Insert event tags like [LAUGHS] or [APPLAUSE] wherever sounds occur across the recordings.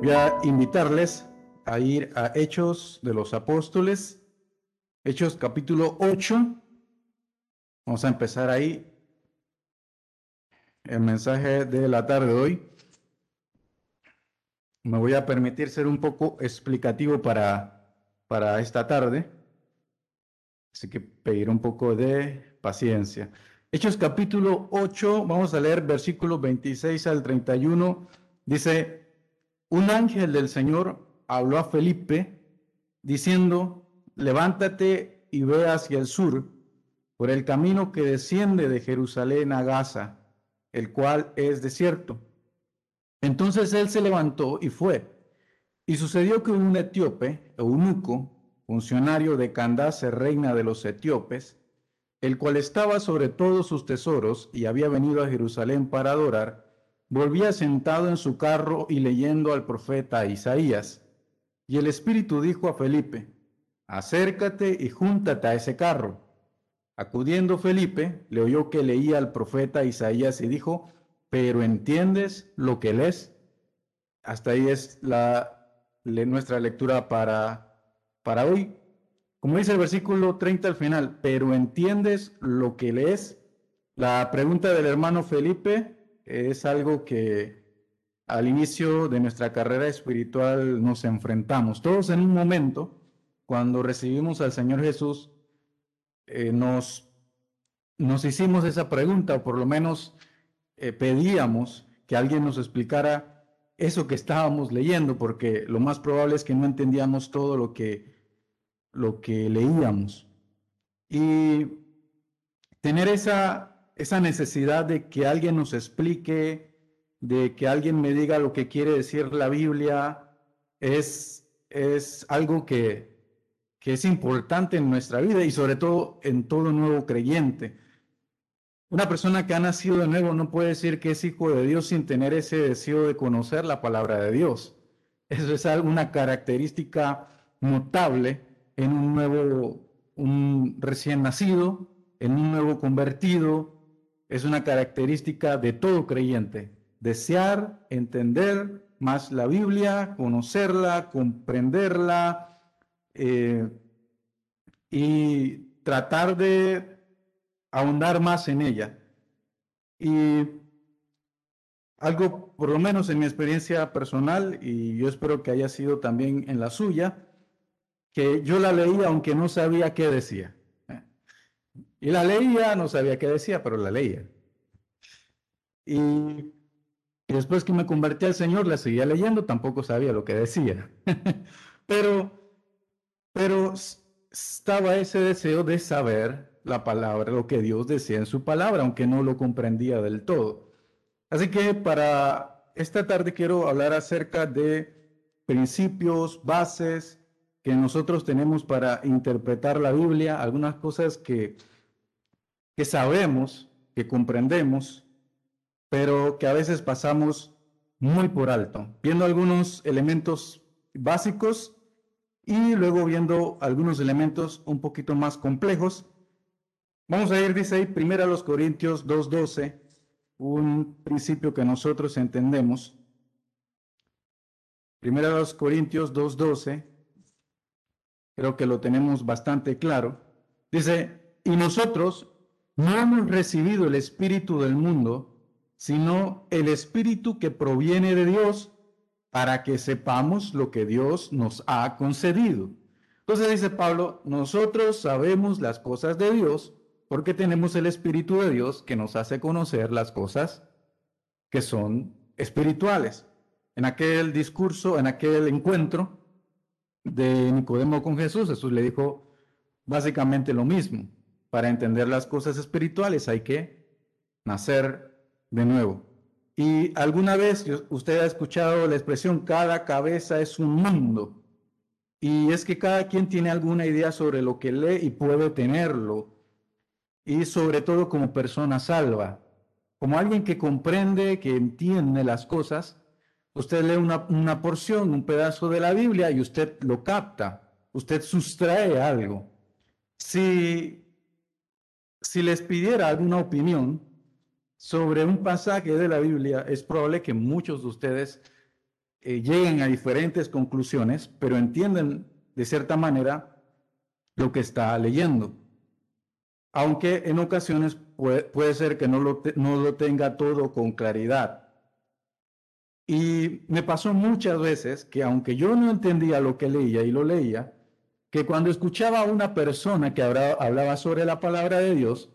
Voy a invitarles a ir a Hechos de los Apóstoles, Hechos capítulo 8. Vamos a empezar ahí el mensaje de la tarde de hoy. Me voy a permitir ser un poco explicativo para, para esta tarde, así que pedir un poco de paciencia. Hechos capítulo 8, vamos a leer versículos 26 al 31. Dice, un ángel del Señor habló a Felipe diciendo, levántate y ve hacia el sur por el camino que desciende de Jerusalén a Gaza, el cual es desierto. Entonces él se levantó y fue. Y sucedió que un etíope, eunuco, funcionario de Candace, reina de los etíopes, el cual estaba sobre todos sus tesoros y había venido a Jerusalén para adorar, volvía sentado en su carro y leyendo al profeta Isaías. Y el Espíritu dijo a Felipe, acércate y júntate a ese carro. Acudiendo Felipe, le oyó que leía al profeta Isaías y dijo, pero ¿entiendes lo que lees? Hasta ahí es la, nuestra lectura para, para hoy. Como dice el versículo 30 al final, pero ¿entiendes lo que lees? La pregunta del hermano Felipe es algo que al inicio de nuestra carrera espiritual nos enfrentamos. Todos en un momento, cuando recibimos al Señor Jesús, eh, nos, nos hicimos esa pregunta, o por lo menos eh, pedíamos que alguien nos explicara eso que estábamos leyendo, porque lo más probable es que no entendíamos todo lo que, lo que leíamos. Y tener esa esa necesidad de que alguien nos explique, de que alguien me diga lo que quiere decir la Biblia, es, es algo que, que es importante en nuestra vida y sobre todo en todo nuevo creyente. Una persona que ha nacido de nuevo no puede decir que es hijo de Dios sin tener ese deseo de conocer la palabra de Dios. Eso es una característica notable en un nuevo, un recién nacido, en un nuevo convertido, es una característica de todo creyente. Desear, entender más la Biblia, conocerla, comprenderla eh, y tratar de ahondar más en ella. Y algo, por lo menos en mi experiencia personal, y yo espero que haya sido también en la suya, que yo la leía aunque no sabía qué decía. Y la leía, no sabía qué decía, pero la leía. Y, después que me convertí al Señor, la seguía leyendo, tampoco sabía lo que decía. [LAUGHS] pero, pero estaba ese deseo de saber la palabra, lo que Dios decía en su palabra, aunque no lo comprendía del todo. Así que para esta tarde quiero hablar acerca de principios, bases que nosotros tenemos para interpretar la Biblia, algunas cosas que que sabemos, que comprendemos, pero que a veces pasamos muy por alto, viendo algunos elementos básicos y luego viendo algunos elementos un poquito más complejos. Vamos a ir, dice ahí, primero a los Corintios 2.12, un principio que nosotros entendemos. Primero a los Corintios 2.12, creo que lo tenemos bastante claro. Dice, y nosotros, no hemos recibido el Espíritu del mundo, sino el Espíritu que proviene de Dios para que sepamos lo que Dios nos ha concedido. Entonces dice Pablo, nosotros sabemos las cosas de Dios porque tenemos el Espíritu de Dios que nos hace conocer las cosas que son espirituales. En aquel discurso, en aquel encuentro de Nicodemo con Jesús, Jesús le dijo básicamente lo mismo para entender las cosas espirituales hay que nacer de nuevo. Y alguna vez usted ha escuchado la expresión cada cabeza es un mundo. Y es que cada quien tiene alguna idea sobre lo que lee y puede tenerlo. Y sobre todo como persona salva. Como alguien que comprende, que entiende las cosas, usted lee una, porción, un pedazo de la Biblia y usted lo capta. Usted sustrae algo. Si si les pidiera alguna opinión sobre un pasaje de la Biblia, es probable que muchos de ustedes eh, lleguen a diferentes conclusiones, pero entienden de cierta manera lo que está leyendo. Aunque en ocasiones puede, ser que no lo, no lo tenga todo con claridad. Y me pasó muchas veces que aunque yo no entendía lo que leía y lo leía, que cuando escuchaba a una persona que hablaba sobre la palabra de Dios,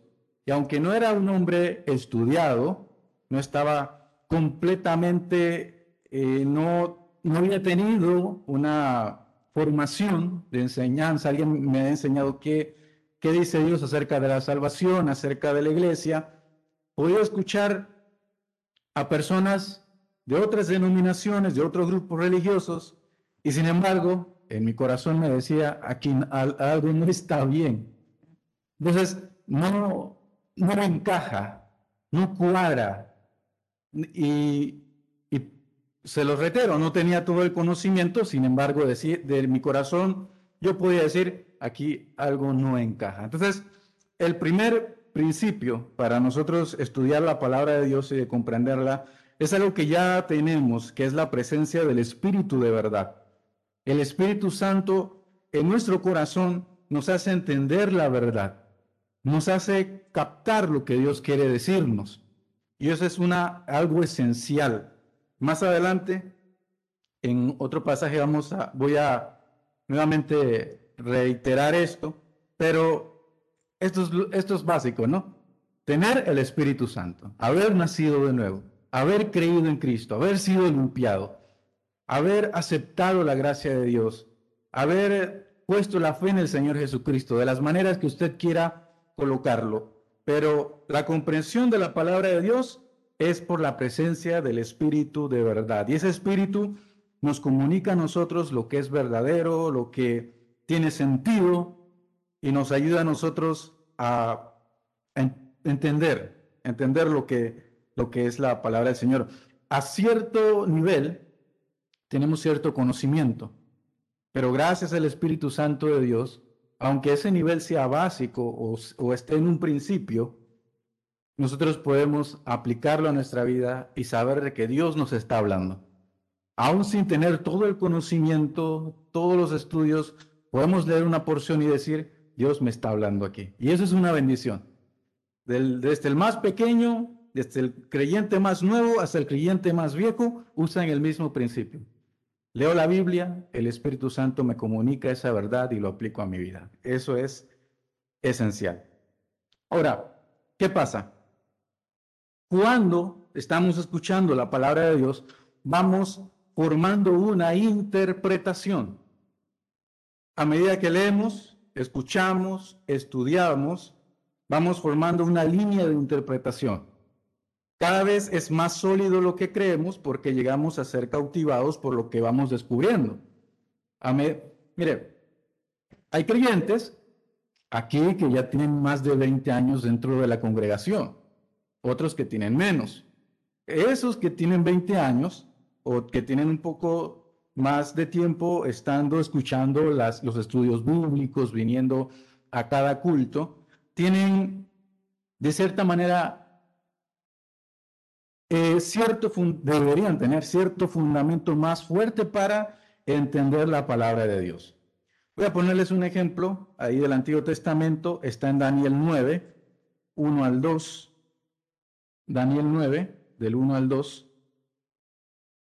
y aunque no era un hombre estudiado, no estaba completamente, eh, no, no había tenido una formación de enseñanza, alguien me ha enseñado qué, qué dice Dios acerca de la salvación, acerca de la iglesia, podía escuchar a personas de otras denominaciones, de otros grupos religiosos, y sin embargo, en mi corazón me decía, aquí algo no está bien. Entonces, no, no encaja, no cuadra. Y, se lo reitero, no tenía todo el conocimiento, sin embargo, de, de mi corazón yo podía decir, aquí algo no encaja. Entonces, el primer principio para nosotros estudiar la palabra de Dios y de comprenderla es algo que ya tenemos, que es la presencia del Espíritu de verdad. El Espíritu Santo en nuestro corazón nos hace entender la verdad nos hace captar lo que Dios quiere decirnos. Y eso es una, algo esencial. Más adelante, en otro pasaje, vamos a, voy a nuevamente reiterar esto, pero esto es, esto es básico, ¿no? Tener el Espíritu Santo, haber nacido de nuevo, haber creído en Cristo, haber sido limpiado, haber aceptado la gracia de Dios, haber puesto la fe en el Señor Jesucristo, de las maneras que usted quiera colocarlo, pero la comprensión de la palabra de Dios es por la presencia del Espíritu de verdad. Y ese Espíritu nos comunica a nosotros lo que es verdadero, lo que tiene sentido y nos ayuda a nosotros a entender, entender lo que, lo que es la palabra del Señor. A cierto nivel tenemos cierto conocimiento, pero gracias al Espíritu Santo de Dios aunque ese nivel sea básico o, esté en un principio, nosotros podemos aplicarlo a nuestra vida y saber de que Dios nos está hablando. Aún sin tener todo el conocimiento, todos los estudios, podemos leer una porción y decir, Dios me está hablando aquí. Y eso es una bendición. desde el más pequeño, desde el creyente más nuevo hasta el creyente más viejo, usan el mismo principio. Leo la Biblia, el Espíritu Santo me comunica esa verdad y lo aplico a mi vida. Eso es esencial. Ahora, ¿qué pasa? Cuando estamos escuchando la palabra de Dios, vamos formando una interpretación. A medida que leemos, escuchamos, estudiamos, vamos formando una línea de interpretación. Cada vez es más sólido lo que creemos porque llegamos a ser cautivados por lo que vamos descubriendo. mire, hay creyentes aquí que ya tienen más de 20 años dentro de la congregación, otros que tienen menos. Esos que tienen 20 años o que tienen un poco más de tiempo estando escuchando las, los estudios bíblicos, viniendo a cada culto, tienen de cierta manera eh, cierto deberían tener cierto fundamento más fuerte para entender la palabra de Dios. Voy a ponerles un ejemplo ahí del Antiguo Testamento, está en Daniel 9, 1 al 2. Daniel 9, del 1 al 2.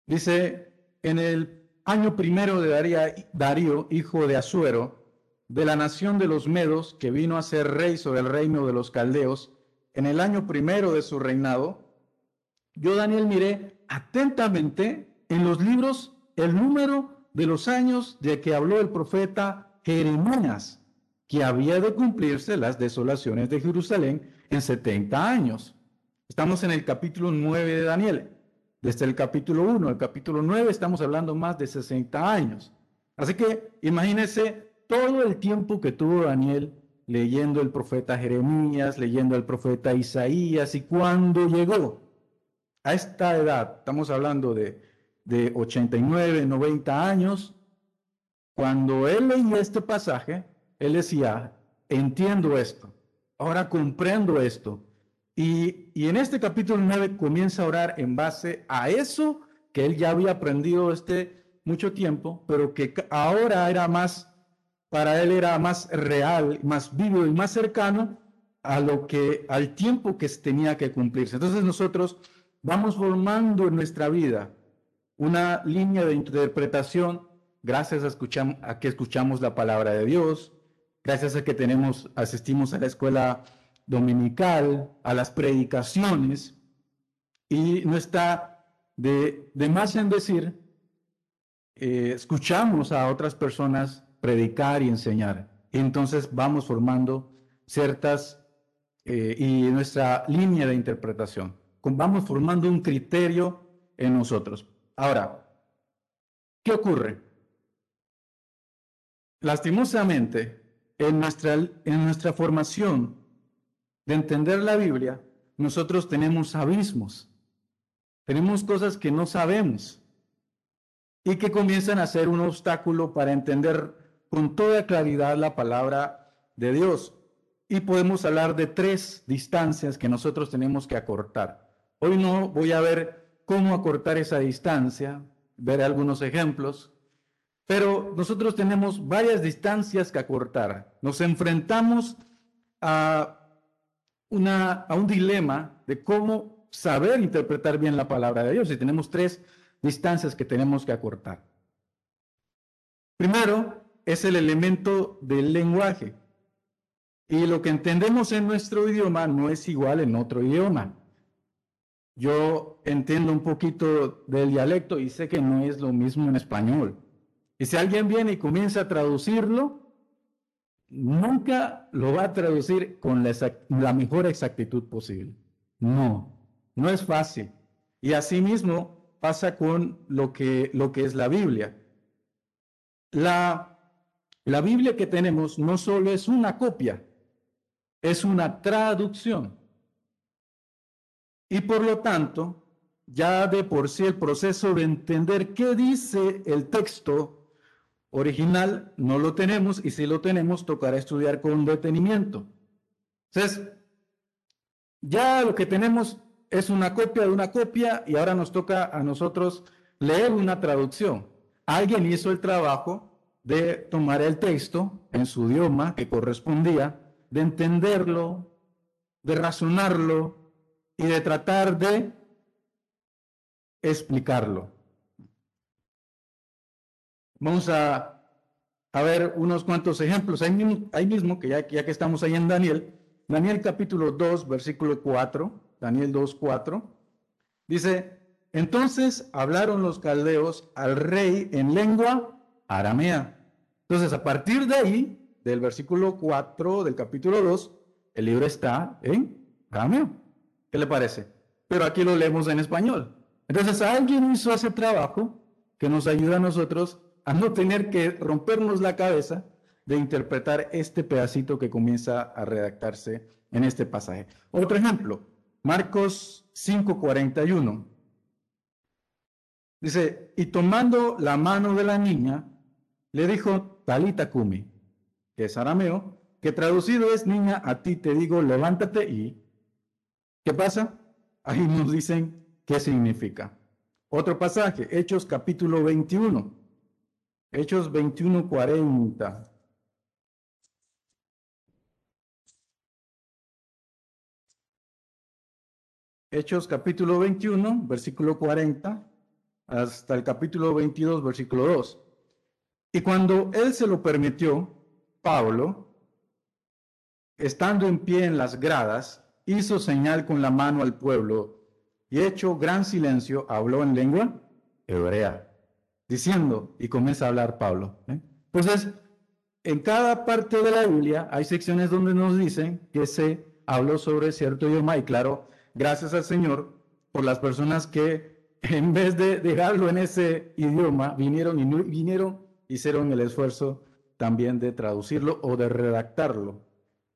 Dice, en el año primero de Darío, hijo de Asuero, de la nación de los Medos, que vino a ser rey sobre el reino de los Caldeos, en el año primero de su reinado, yo, Daniel, miré atentamente en los libros el número de los años de que habló el profeta Jeremías, que había de cumplirse las desolaciones de Jerusalén en 70 años. Estamos en el capítulo 9 de Daniel. Desde el capítulo 1 al capítulo 9 estamos hablando más de 60 años. Así que imagínense todo el tiempo que tuvo Daniel leyendo el profeta Jeremías, leyendo al profeta Isaías y cuando llegó a esta edad, estamos hablando de, de 89, 90 años, cuando él leía este pasaje, él decía, entiendo esto, ahora comprendo esto. Y, y en este capítulo 9 comienza a orar en base a eso que él ya había aprendido este mucho tiempo, pero que ahora era más, para él era más real, más vivo y más cercano a lo que, al tiempo que tenía que cumplirse. Entonces nosotros vamos formando en nuestra vida una línea de interpretación gracias a, que escuchamos la palabra de Dios, gracias a que tenemos, asistimos a la escuela dominical, a las predicaciones, y no está de, más en decir, eh, escuchamos a otras personas predicar y enseñar. entonces vamos formando ciertas eh, y nuestra línea de interpretación. Vamos formando un criterio en nosotros. Ahora, ¿qué ocurre? Lastimosamente, en nuestra, en nuestra formación de entender la Biblia, nosotros tenemos abismos, tenemos cosas que no sabemos y que comienzan a ser un obstáculo para entender con toda claridad la palabra de Dios. Y podemos hablar de tres distancias que nosotros tenemos que acortar. Hoy no voy a ver cómo acortar esa distancia, ver algunos ejemplos, pero nosotros tenemos varias distancias que acortar. Nos enfrentamos a, una, a un dilema de cómo saber interpretar bien la palabra de Dios y tenemos tres distancias que tenemos que acortar. Primero es el elemento del lenguaje. Y lo que entendemos en nuestro idioma no es igual en otro idioma. Yo entiendo un poquito del dialecto y sé que no es lo mismo en español. Y si alguien viene y comienza a traducirlo, nunca lo va a traducir con la, mejor exactitud posible. No, no es fácil. Y asimismo pasa con lo que, es la Biblia. La, la Biblia que tenemos no solo es una copia, es una traducción. Y por lo tanto, ya de por sí el proceso de entender qué dice el texto original no lo tenemos y si lo tenemos tocará estudiar con detenimiento. Entonces, ya lo que tenemos es una copia de una copia y ahora nos toca a nosotros leer una traducción. Alguien hizo el trabajo de tomar el texto en su idioma que correspondía de entenderlo, de razonarlo y de tratar de explicarlo. Vamos a, a ver unos cuantos ejemplos. Ahí, mismo, que ya, ya, que estamos ahí en Daniel, Daniel capítulo 2, versículo 4, Daniel 2, 4, dice, entonces hablaron los caldeos al rey en lengua aramea. Entonces, a partir de ahí, del versículo 4 del capítulo 2, el libro está en arameo. ¿Qué le parece? Pero aquí lo leemos en español. Entonces alguien hizo ese trabajo que nos ayuda a nosotros a no tener que rompernos la cabeza de interpretar este pedacito que comienza a redactarse en este pasaje. Otro ejemplo, Marcos 5:41. Dice, y tomando la mano de la niña, le dijo, Talita Kumi, que es arameo, que traducido es niña, a ti te digo, levántate y... ¿Qué pasa? Ahí nos dicen qué significa. Otro pasaje, Hechos capítulo 21. Hechos 21, 40. Hechos capítulo 21, versículo 40, hasta el capítulo 22, versículo 2. Y cuando él se lo permitió, Pablo, estando en pie en las gradas, hizo señal con la mano al pueblo y hecho gran silencio, habló en lengua hebrea, diciendo, y comienza a hablar Pablo. ¿eh? Entonces, en cada parte de la Biblia hay secciones donde nos dicen que se habló sobre cierto idioma y claro, gracias al Señor por las personas que en vez de dejarlo en ese idioma, vinieron y vinieron hicieron el esfuerzo también de traducirlo o de redactarlo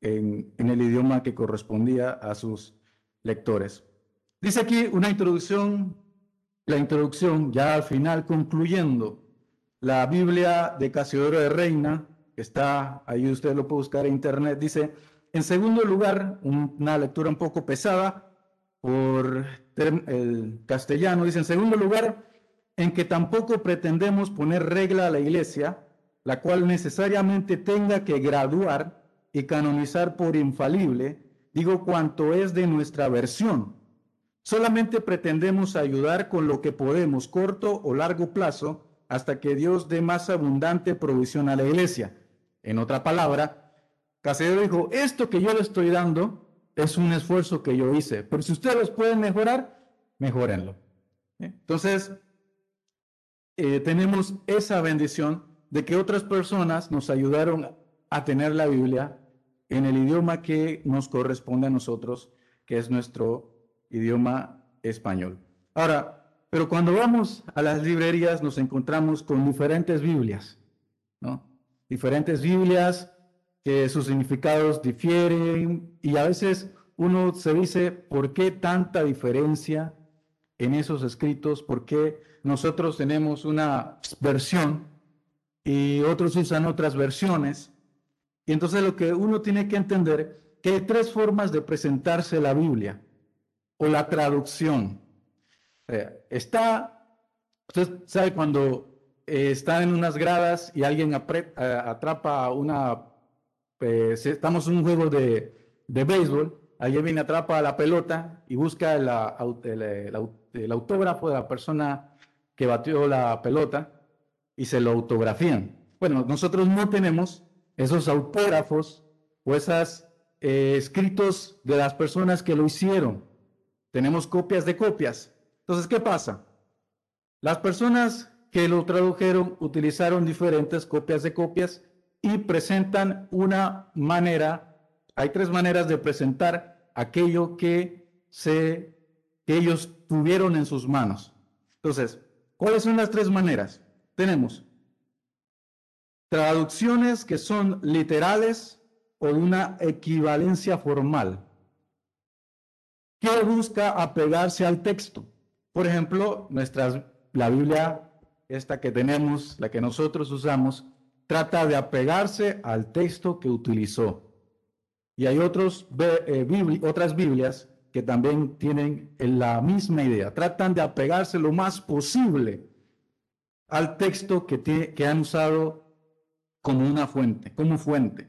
en, el idioma que correspondía a sus lectores. Dice aquí una introducción, la introducción ya al final concluyendo, la Biblia de Casiodoro de Reina, que está ahí, usted lo puede buscar en internet, dice, en segundo lugar, una lectura un poco pesada por el castellano, dice, en segundo lugar, en que tampoco pretendemos poner regla a la iglesia, la cual necesariamente tenga que graduar y canonizar por infalible, digo cuanto es de nuestra versión. Solamente pretendemos ayudar con lo que podemos, corto o largo plazo, hasta que Dios dé más abundante provisión a la iglesia. En otra palabra, Casero dijo, esto que yo le estoy dando es un esfuerzo que yo hice, pero si ustedes pueden mejorar, mejórenlo. Entonces, eh, tenemos esa bendición de que otras personas nos ayudaron a tener la Biblia en el idioma que nos corresponde a nosotros, que es nuestro idioma español. Ahora, pero cuando vamos a las librerías nos encontramos con diferentes Biblias, ¿no? Diferentes Biblias que sus significados difieren y a veces uno se dice, ¿por qué tanta diferencia en esos escritos? ¿Por qué nosotros tenemos una versión y otros usan otras versiones? Y entonces lo que uno tiene que entender que hay tres formas de presentarse la Biblia o la traducción. Eh, está, usted sabe cuando eh, está en unas gradas y alguien atrapa una, pues, estamos en un juego de, de béisbol, alguien viene, atrapa la pelota y busca el, el, autógrafo de la persona que batió la pelota y se lo autografían. Bueno, nosotros no tenemos esos autógrafos o esos eh, escritos de las personas que lo hicieron. Tenemos copias de copias. Entonces, ¿qué pasa? Las personas que lo tradujeron utilizaron diferentes copias de copias y presentan una manera, hay tres maneras de presentar aquello que, se, que ellos tuvieron en sus manos. Entonces, ¿cuáles son las tres maneras? Tenemos traducciones que son literales o una equivalencia formal, que busca apegarse al texto. Por ejemplo, nuestras, la Biblia, esta que tenemos, la que nosotros usamos, trata de apegarse al texto que utilizó. Y hay otros, eh, otras Biblias que también tienen la misma idea, tratan de apegarse lo más posible al texto que, que han usado como una fuente, como fuente.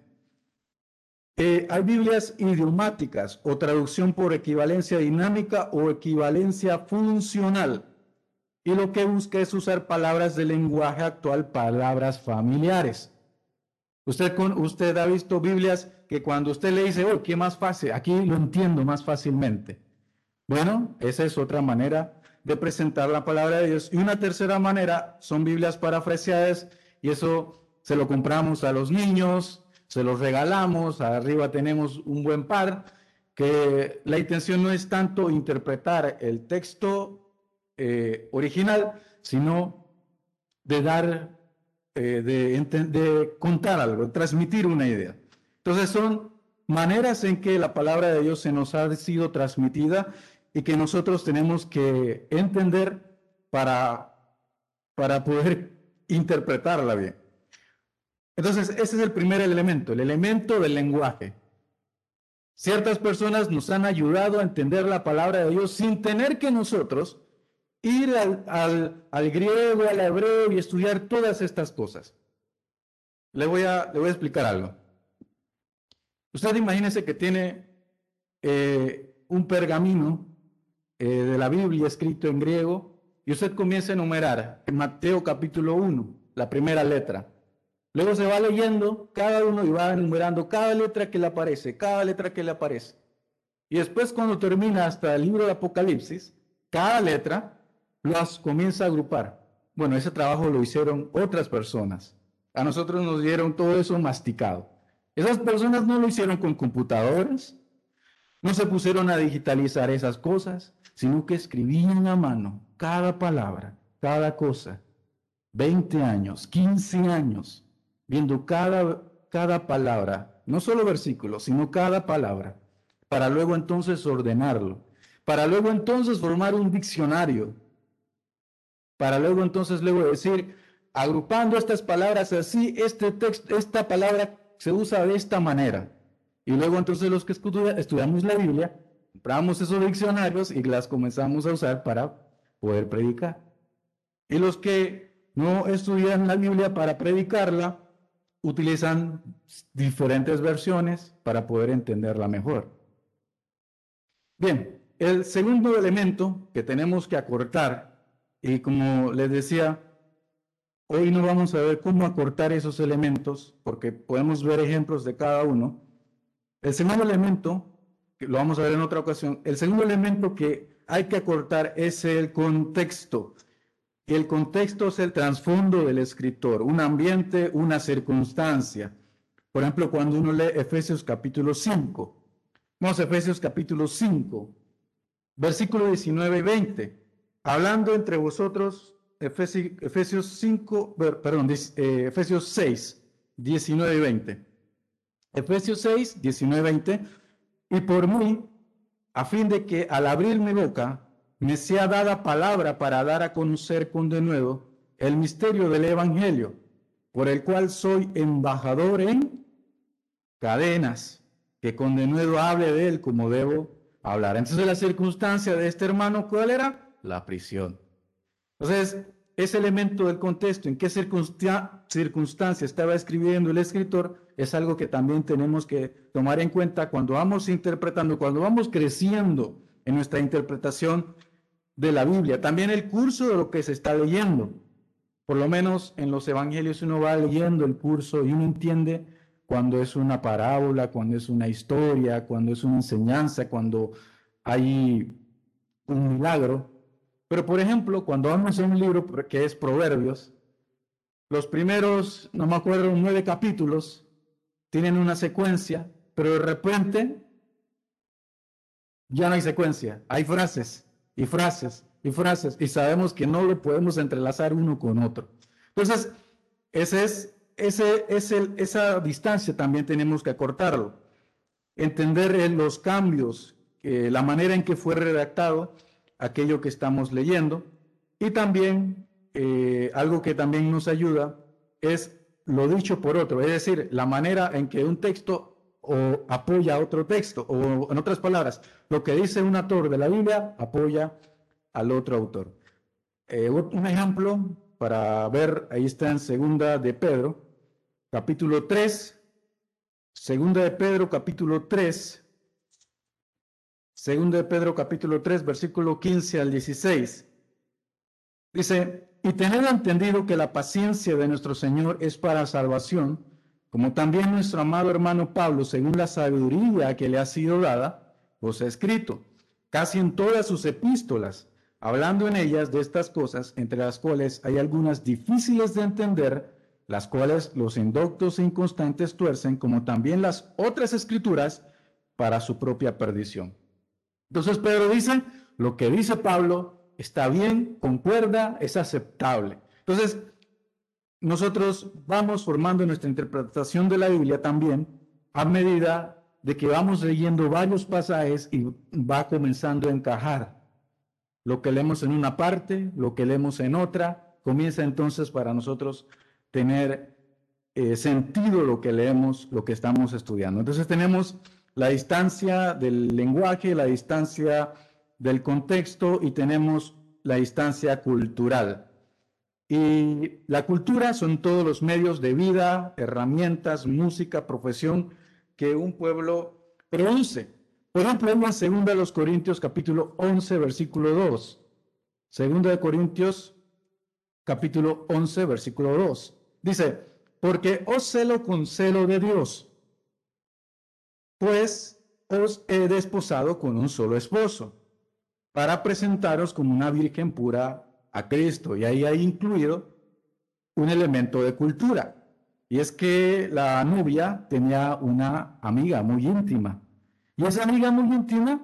Eh, hay Biblias idiomáticas o traducción por equivalencia dinámica o equivalencia funcional. Y lo que busca es usar palabras del lenguaje actual, palabras familiares. Usted, con, usted ha visto Biblias que cuando usted le dice, oh, ¿qué más fácil? Aquí lo entiendo más fácilmente. Bueno, esa es otra manera de presentar la palabra de Dios. Y una tercera manera son Biblias parafraseadas y eso se lo compramos a los niños, se los regalamos, arriba tenemos un buen par, que la intención no es tanto interpretar el texto eh, original, sino de dar, eh, de, de contar algo, transmitir una idea. Entonces son maneras en que la palabra de Dios se nos ha sido transmitida y que nosotros tenemos que entender para, para poder interpretarla bien. Entonces, ese es el primer elemento, el elemento del lenguaje. Ciertas personas nos han ayudado a entender la palabra de Dios sin tener que nosotros ir al, griego, al hebreo y estudiar todas estas cosas. Le voy a, le voy a explicar algo. Usted imagínese que tiene eh, un pergamino eh, de la Biblia escrito en griego y usted comienza a enumerar en Mateo capítulo 1, la primera letra. Luego se va leyendo cada uno y va enumerando cada letra que le aparece, cada letra que le aparece. Y después cuando termina hasta el libro de Apocalipsis, cada letra las comienza a agrupar. Bueno, ese trabajo lo hicieron otras personas. A nosotros nos dieron todo eso masticado. Esas personas no lo hicieron con computadoras, no se pusieron a digitalizar esas cosas, sino que escribían a mano cada palabra, cada cosa. 20 años, 15 años, viendo cada, cada palabra, no solo versículos, sino cada palabra, para luego entonces ordenarlo, para luego entonces formar un diccionario, para luego entonces luego decir, agrupando estas palabras así, este texto, esta palabra se usa de esta manera. Y luego entonces los que estudiamos la Biblia, compramos esos diccionarios y las comenzamos a usar para poder predicar. Y los que no estudian la Biblia para predicarla, utilizan diferentes versiones para poder entenderla mejor. Bien, el segundo elemento que tenemos que acortar, y como les decía, hoy no vamos a ver cómo acortar esos elementos, porque podemos ver ejemplos de cada uno. El segundo elemento, que lo vamos a ver en otra ocasión, el segundo elemento que hay que acortar es el contexto. El contexto es el trasfondo del escritor, un ambiente, una circunstancia. Por ejemplo, cuando uno lee Efesios capítulo 5, vamos a Efesios capítulo 5, versículo 19 y 20. Hablando entre vosotros, Efesios 5, perdón, eh, Efesios 6, 19 y 20. Efesios 6, 19 y 20. Y por mí, a fin de que al abrir mi boca me sea dada palabra para dar a conocer con denuedo el misterio del Evangelio, por el cual soy embajador en cadenas, que con denuedo hable de él como debo hablar. Entonces la circunstancia de este hermano, ¿cuál era? La prisión. Entonces, ese elemento del contexto, en qué circunstancia estaba escribiendo el escritor, es algo que también tenemos que tomar en cuenta cuando vamos interpretando, cuando vamos creciendo en nuestra interpretación de la Biblia, también el curso de lo que se está leyendo. Por lo menos en los evangelios uno va leyendo el curso y uno entiende cuando es una parábola, cuando es una historia, cuando es una enseñanza, cuando hay un milagro. Pero por ejemplo, cuando vamos a un libro que es Proverbios, los primeros, no me acuerdo, nueve capítulos tienen una secuencia, pero de repente ya no hay secuencia, hay frases y frases y frases y sabemos que no lo podemos entrelazar uno con otro. Entonces, ese es, ese, es el, esa distancia también tenemos que acortarlo. Entender los cambios, la manera en que fue redactado aquello que estamos leyendo y también eh, algo que también nos ayuda es lo dicho por otro, es decir, la manera en que un texto o apoya otro texto, o en otras palabras, lo que dice un autor de la Biblia apoya al otro autor. Eh, un ejemplo para ver, ahí está en Segunda de Pedro, capítulo 3, Segunda de Pedro, capítulo 3, Segunda de Pedro, capítulo 3, versículo 15 al 16. Dice, y tener entendido que la paciencia de nuestro Señor es para salvación, como también nuestro amado hermano Pablo, según la sabiduría que le ha sido dada, os ha escrito, casi en todas sus epístolas, hablando en ellas de estas cosas, entre las cuales hay algunas difíciles de entender, las cuales los indoctos e inconstantes tuercen, como también las otras escrituras, para su propia perdición. Entonces Pedro dice, lo que dice Pablo está bien, concuerda, es aceptable. Entonces, nosotros vamos formando nuestra interpretación de la Biblia también a medida de que vamos leyendo varios pasajes y va comenzando a encajar. Lo que leemos en una parte, lo que leemos en otra, comienza entonces para nosotros tener eh, sentido lo que leemos, lo que estamos estudiando. Entonces tenemos la distancia del lenguaje, la distancia del contexto y tenemos la distancia cultural. Y la cultura son todos los medios de vida, herramientas, música, profesión que un pueblo produce. Por ejemplo, en segunda de los Corintios capítulo 11, versículo 2. Segunda de Corintios capítulo 11, versículo 2. Dice, porque os celo con celo de Dios, pues os he desposado con un solo esposo, para presentaros como una virgen pura a Cristo. Y ahí hay incluido un elemento de cultura. Y es que la novia tenía una amiga muy íntima. Y esa amiga muy íntima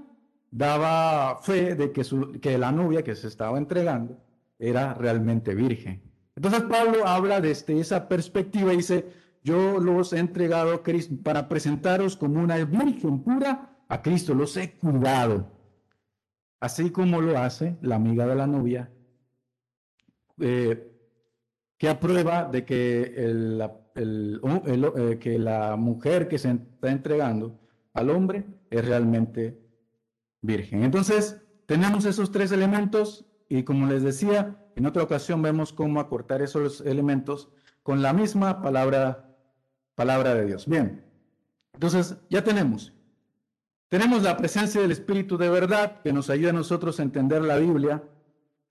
daba fe de que, su, que la novia que se estaba entregando era realmente virgen. Entonces Pablo habla desde esa perspectiva y dice, yo los he entregado a Cristo para presentaros como una virgen pura a Cristo, los he cuidado. Así como lo hace la amiga de la novia eh, que aprueba de que, eh, que la mujer que se está entregando al hombre es realmente virgen. Entonces, tenemos esos tres elementos y como les decía, En otra ocasión vemos cómo acortar esos elementos con la misma palabra, palabra de Dios. Bien, entonces ya tenemos. Tenemos la presencia del Espíritu de verdad que nos ayuda a nosotros a entender la Biblia.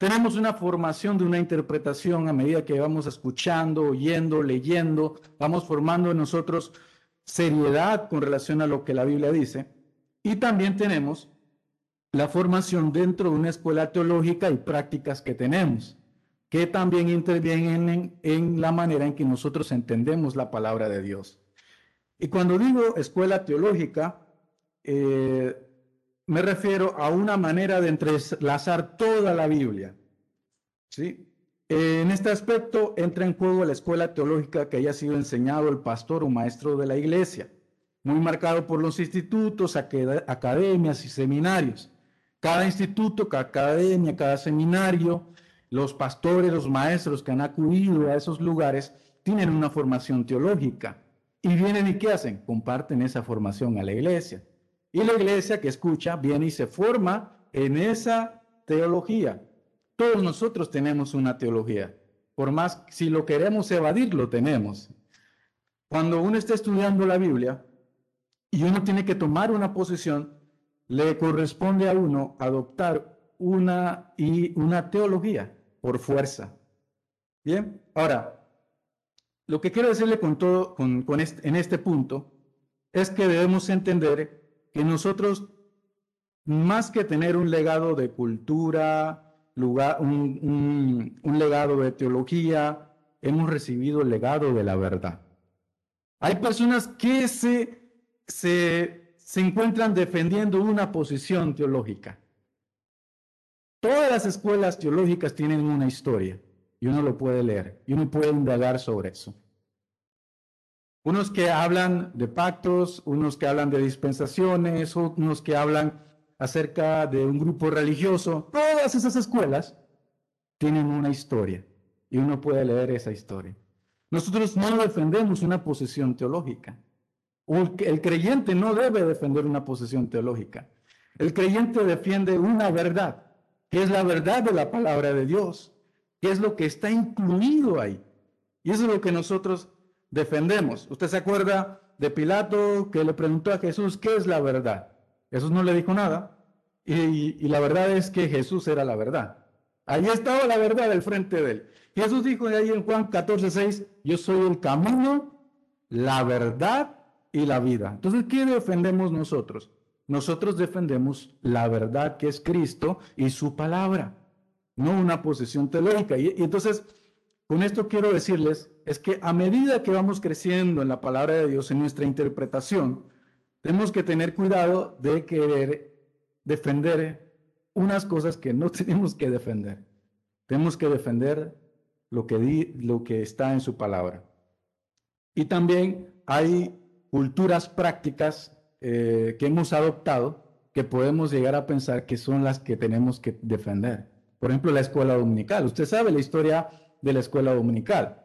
Tenemos una formación de una interpretación a medida que vamos escuchando, oyendo, leyendo, vamos formando en nosotros seriedad con relación a lo que la Biblia dice. Y también tenemos la formación dentro de una escuela teológica y prácticas que tenemos, que también intervienen en, la manera en que nosotros entendemos la palabra de Dios. Y cuando digo escuela teológica, eh, me refiero a una manera de entrelazar toda la Biblia. ¿sí? En este aspecto entra en juego la escuela teológica que haya sido enseñado el pastor o maestro de la iglesia, muy marcado por los institutos, academias y seminarios. Cada instituto, cada academia, cada seminario, los pastores, los maestros que han acudido a esos lugares tienen una formación teológica. Y vienen y ¿qué hacen? Comparten esa formación a la iglesia. Y la iglesia que escucha viene y se forma en esa teología. Todos nosotros tenemos una teología. Por más si lo queremos evadir, lo tenemos. Cuando uno está estudiando la Biblia y uno tiene que tomar una posición, le corresponde a uno adoptar una, y una teología por fuerza. Bien, ahora, lo que quiero decirle con todo, con, en este punto, es que debemos entender que nosotros, más que tener un legado de cultura, un, un legado de teología, hemos recibido el legado de la verdad. Hay personas que se, se se encuentran defendiendo una posición teológica. Todas las escuelas teológicas tienen una historia y uno lo puede leer y uno puede indagar sobre eso. Unos que hablan de pactos, unos que hablan de dispensaciones, unos que hablan acerca de un grupo religioso. Todas esas escuelas tienen una historia y uno puede leer esa historia. Nosotros no defendemos una posición teológica. El creyente no debe defender una posición teológica. El creyente defiende una verdad, que es la verdad de la palabra de Dios, que es lo que está incluido ahí. Y eso es lo que nosotros defendemos. ¿Usted se acuerda de Pilato que le preguntó a Jesús qué es la verdad? Jesús no le dijo nada. Y, la verdad es que Jesús era la verdad. Ahí estaba la verdad al frente de él. Jesús dijo ahí en Juan 14, 6, yo soy el camino, la verdad y la vida. Entonces, ¿qué defendemos nosotros? Nosotros defendemos la verdad que es Cristo y su palabra, no una posición teológica. Y, entonces, con esto quiero decirles, es que a medida que vamos creciendo en la palabra de Dios, en nuestra interpretación, tenemos que tener cuidado de querer defender unas cosas que no [LAUGHS] tenemos que defender. Tenemos que defender lo que, lo que está en su palabra. Y también hay culturas prácticas eh, que hemos adoptado que podemos llegar a pensar que son las que tenemos que defender. Por ejemplo, la escuela dominical. Usted sabe la historia de la escuela dominical.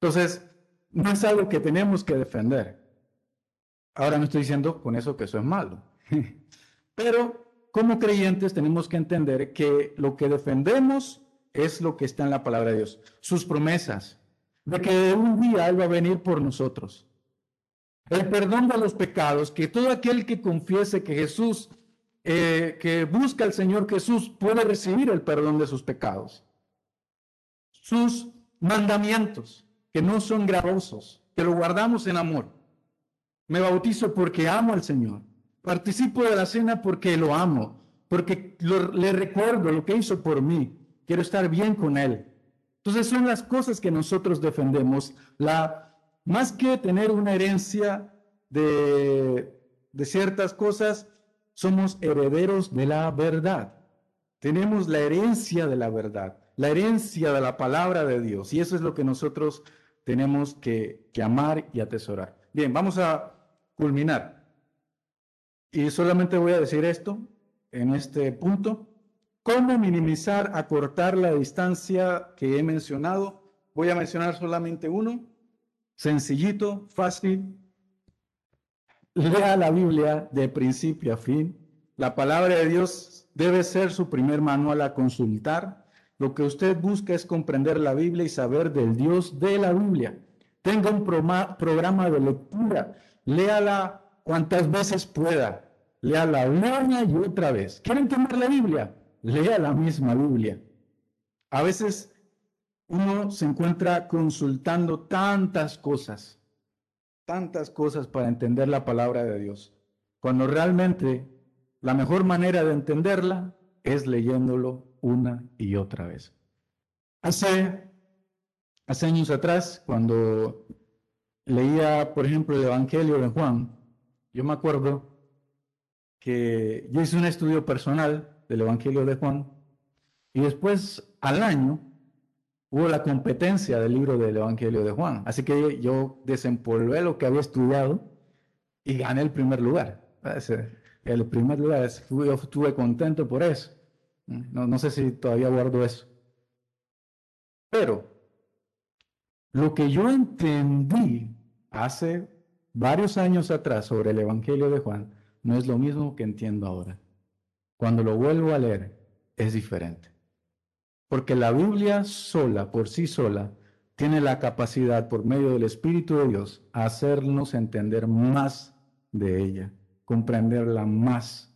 Entonces, no es algo que tenemos que defender. Ahora no estoy diciendo con eso que eso es malo. [LAUGHS] Pero como creyentes tenemos que entender que lo que defendemos es lo que está en la palabra de Dios. Sus promesas de que un día Él va a venir por nosotros el perdón de los pecados, que todo aquel que confiese que Jesús, eh, que busca al Señor Jesús, puede recibir el perdón de sus pecados. Sus mandamientos, que no son gravosos, que lo guardamos en amor. Me bautizo porque amo al Señor. Participo de la cena porque lo amo, porque le recuerdo lo que hizo por mí. Quiero estar bien con Él. Entonces son las cosas que nosotros defendemos, la más que tener una herencia de, ciertas cosas, somos herederos de la verdad. Tenemos la herencia de la verdad, la herencia de la palabra de Dios. Y eso es lo que nosotros tenemos que, que amar y atesorar. Bien, vamos a culminar. Y solamente voy a decir esto en este punto. ¿Cómo minimizar, acortar la distancia que he mencionado? Voy a mencionar solamente uno sencillito, fácil. Lea la Biblia de principio a fin. La palabra de Dios debe ser su primer manual a consultar Lo que usted busca es comprender la Biblia y saber del Dios de la Biblia. Tenga un programa de lectura. Léala cuantas veces pueda. Léala una y otra vez. ¿Quieren entender la Biblia? Lea la misma Biblia. A veces uno se encuentra consultando tantas cosas, tantas cosas para entender la palabra de Dios, cuando realmente la mejor manera de entenderla es leyéndolo una y otra vez. Hace, hace años atrás, cuando leía, por ejemplo, el Evangelio de Juan, yo me acuerdo que yo hice un estudio personal del Evangelio de Juan y después al año hubo la competencia del libro del Evangelio de Juan. Así que yo desempolvé lo que había estudiado y gané el primer lugar. El primer lugar, yo estuve contento por eso. No, no sé si todavía guardo eso. Pero lo que yo entendí hace varios años atrás sobre el Evangelio de Juan no es lo mismo que entiendo ahora. Cuando lo vuelvo a leer, es diferente. Porque la Biblia sola, por sí sola, tiene la capacidad, por medio del Espíritu de Dios, hacernos entender más de ella, comprenderla más.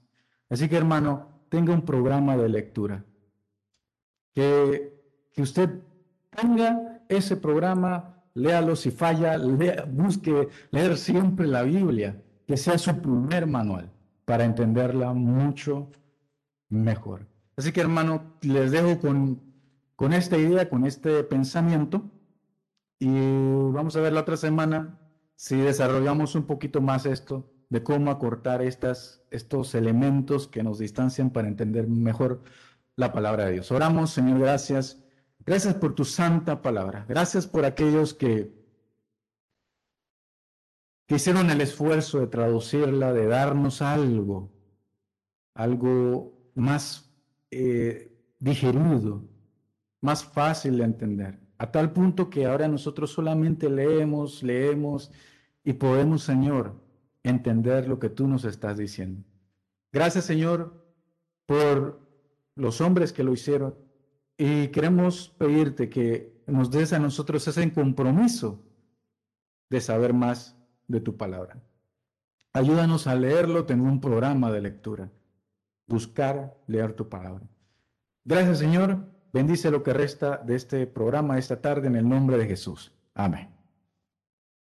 Así que hermano, tenga un programa de lectura. Que, que usted tenga ese programa, léalo si falla, busque leer siempre la Biblia, que sea su primer manual para entenderla mucho mejor. Así que hermano, les dejo con con esta idea, con este pensamiento. Y vamos a ver la otra semana si desarrollamos un poquito más esto de cómo acortar estas, estos elementos que nos distancian para entender mejor la palabra de Dios. Oramos, Señor, gracias. Gracias por tu santa palabra. Gracias por aquellos que, que hicieron el esfuerzo de traducirla, de darnos algo, algo más eh, digerido, más fácil de entender, a tal punto que ahora nosotros solamente leemos, leemos y podemos, Señor, entender lo que tú nos estás diciendo. Gracias, Señor, por los hombres que lo hicieron y queremos pedirte que nos des a nosotros ese compromiso de saber más de tu palabra. Ayúdanos a leerlo, tener un programa de lectura, buscar leer tu palabra. Gracias, Señor. Bendice lo que resta de este programa esta tarde en el nombre de Jesús. Amén.